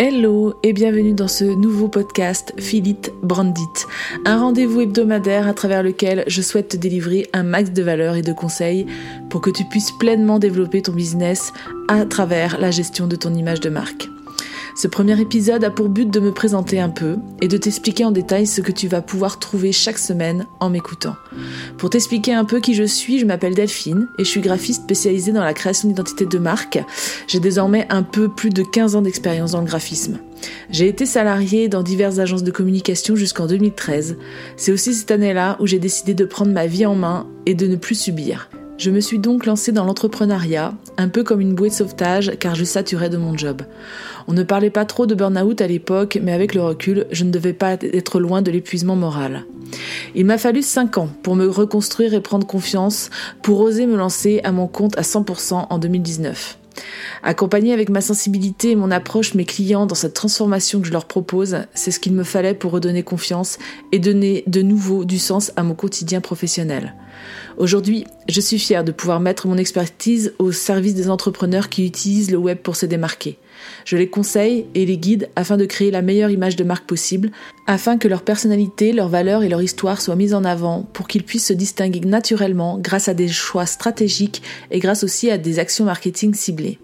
Hello et bienvenue dans ce nouveau podcast Philip Brandit, un rendez-vous hebdomadaire à travers lequel je souhaite te délivrer un max de valeurs et de conseils pour que tu puisses pleinement développer ton business à travers la gestion de ton image de marque. Ce premier épisode a pour but de me présenter un peu et de t'expliquer en détail ce que tu vas pouvoir trouver chaque semaine en m'écoutant. Pour t'expliquer un peu qui je suis, je m'appelle Delphine et je suis graphiste spécialisée dans la création d'identité de marque. J'ai désormais un peu plus de 15 ans d'expérience dans le graphisme. J'ai été salariée dans diverses agences de communication jusqu'en 2013. C'est aussi cette année-là où j'ai décidé de prendre ma vie en main et de ne plus subir. Je me suis donc lancée dans l'entrepreneuriat, un peu comme une bouée de sauvetage car je saturais de mon job. On ne parlait pas trop de burn-out à l'époque, mais avec le recul, je ne devais pas être loin de l'épuisement moral. Il m'a fallu 5 ans pour me reconstruire et prendre confiance, pour oser me lancer à mon compte à 100% en 2019. Accompagner avec ma sensibilité et mon approche mes clients dans cette transformation que je leur propose, c'est ce qu'il me fallait pour redonner confiance et donner de nouveau du sens à mon quotidien professionnel. Aujourd'hui, je suis fière de pouvoir mettre mon expertise au service des entrepreneurs qui utilisent le web pour se démarquer. Je les conseille et les guide afin de créer la meilleure image de marque possible, afin que leur personnalité, leurs valeurs et leur histoire soient mises en avant pour qu'ils puissent se distinguer naturellement grâce à des choix stratégiques et grâce aussi à des actions marketing ciblées.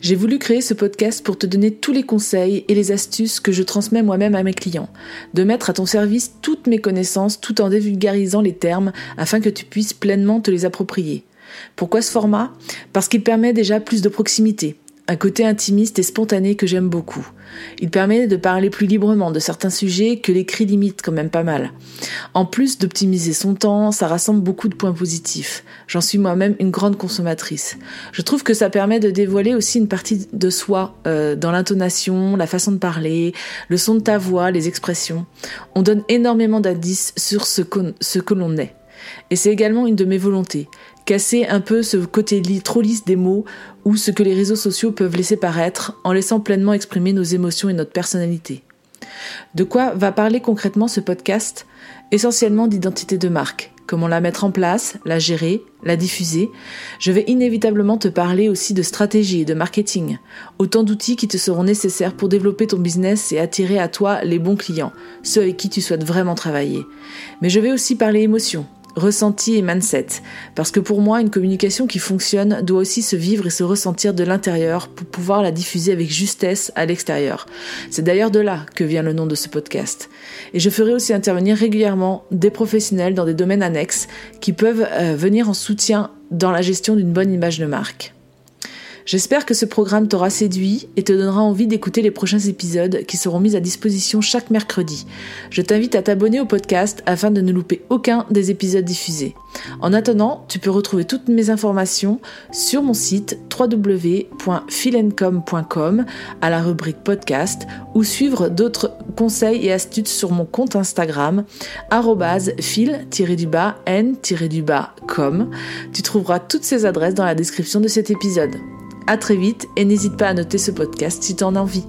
J'ai voulu créer ce podcast pour te donner tous les conseils et les astuces que je transmets moi-même à mes clients, de mettre à ton service toutes mes connaissances tout en dévulgarisant les termes afin que tu puisses pleinement te les approprier. Pourquoi ce format? Parce qu'il permet déjà plus de proximité, un côté intimiste et spontané que j'aime beaucoup. Il permet de parler plus librement de certains sujets que l'écrit limite quand même pas mal. En plus d'optimiser son temps, ça rassemble beaucoup de points positifs. J'en suis moi-même une grande consommatrice. Je trouve que ça permet de dévoiler aussi une partie de soi euh, dans l'intonation, la façon de parler, le son de ta voix, les expressions. On donne énormément d'indices sur ce que l'on est. Et c'est également une de mes volontés, casser un peu ce côté trop lisse des mots ou ce que les réseaux sociaux peuvent laisser paraître en laissant pleinement exprimer nos émotions et notre personnalité. De quoi va parler concrètement ce podcast? Essentiellement d'identité de marque, comment la mettre en place, la gérer, la diffuser. Je vais inévitablement te parler aussi de stratégie et de marketing, autant d'outils qui te seront nécessaires pour développer ton business et attirer à toi les bons clients, ceux avec qui tu souhaites vraiment travailler. Mais je vais aussi parler émotion, ressenti et mindset. Parce que pour moi, une communication qui fonctionne doit aussi se vivre et se ressentir de l'intérieur pour pouvoir la diffuser avec justesse à l'extérieur. C'est d'ailleurs de là que vient le nom de ce podcast. Et je ferai aussi intervenir régulièrement des professionnels dans des domaines annexes qui peuvent euh, venir en soutien dans la gestion d'une bonne image de marque. J'espère que ce programme t'aura séduit et te donnera envie d'écouter les prochains épisodes qui seront mis à disposition chaque mercredi. Je t'invite à t'abonner au podcast afin de ne louper aucun des épisodes diffusés. En attendant, tu peux retrouver toutes mes informations sur mon site www.philencom.com à la rubrique podcast ou suivre d'autres conseils et astuces sur mon compte Instagram fil-n-com. Tu trouveras toutes ces adresses dans la description de cet épisode. À très vite et n'hésite pas à noter ce podcast si t'en as envie.